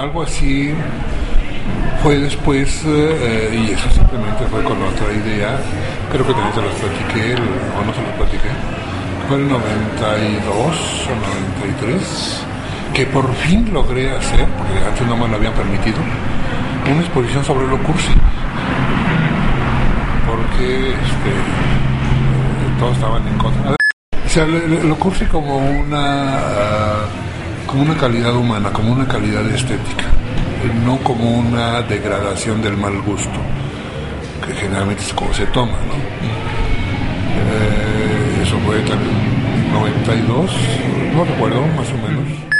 Algo así fue después, eh, y eso simplemente fue con otra idea, creo que también se los platiqué, o no se los platiqué, fue el 92 o 93, que por fin logré hacer, porque antes no me lo habían permitido, una exposición sobre lo cursi. Porque este, eh, todos estaban en contra. O sea, lo cursi como una, como una calidad humana, como una calidad estética no como una degradación del mal gusto, que generalmente es como se toma, ¿no? Eh, eso fue también 92, no recuerdo, más o menos.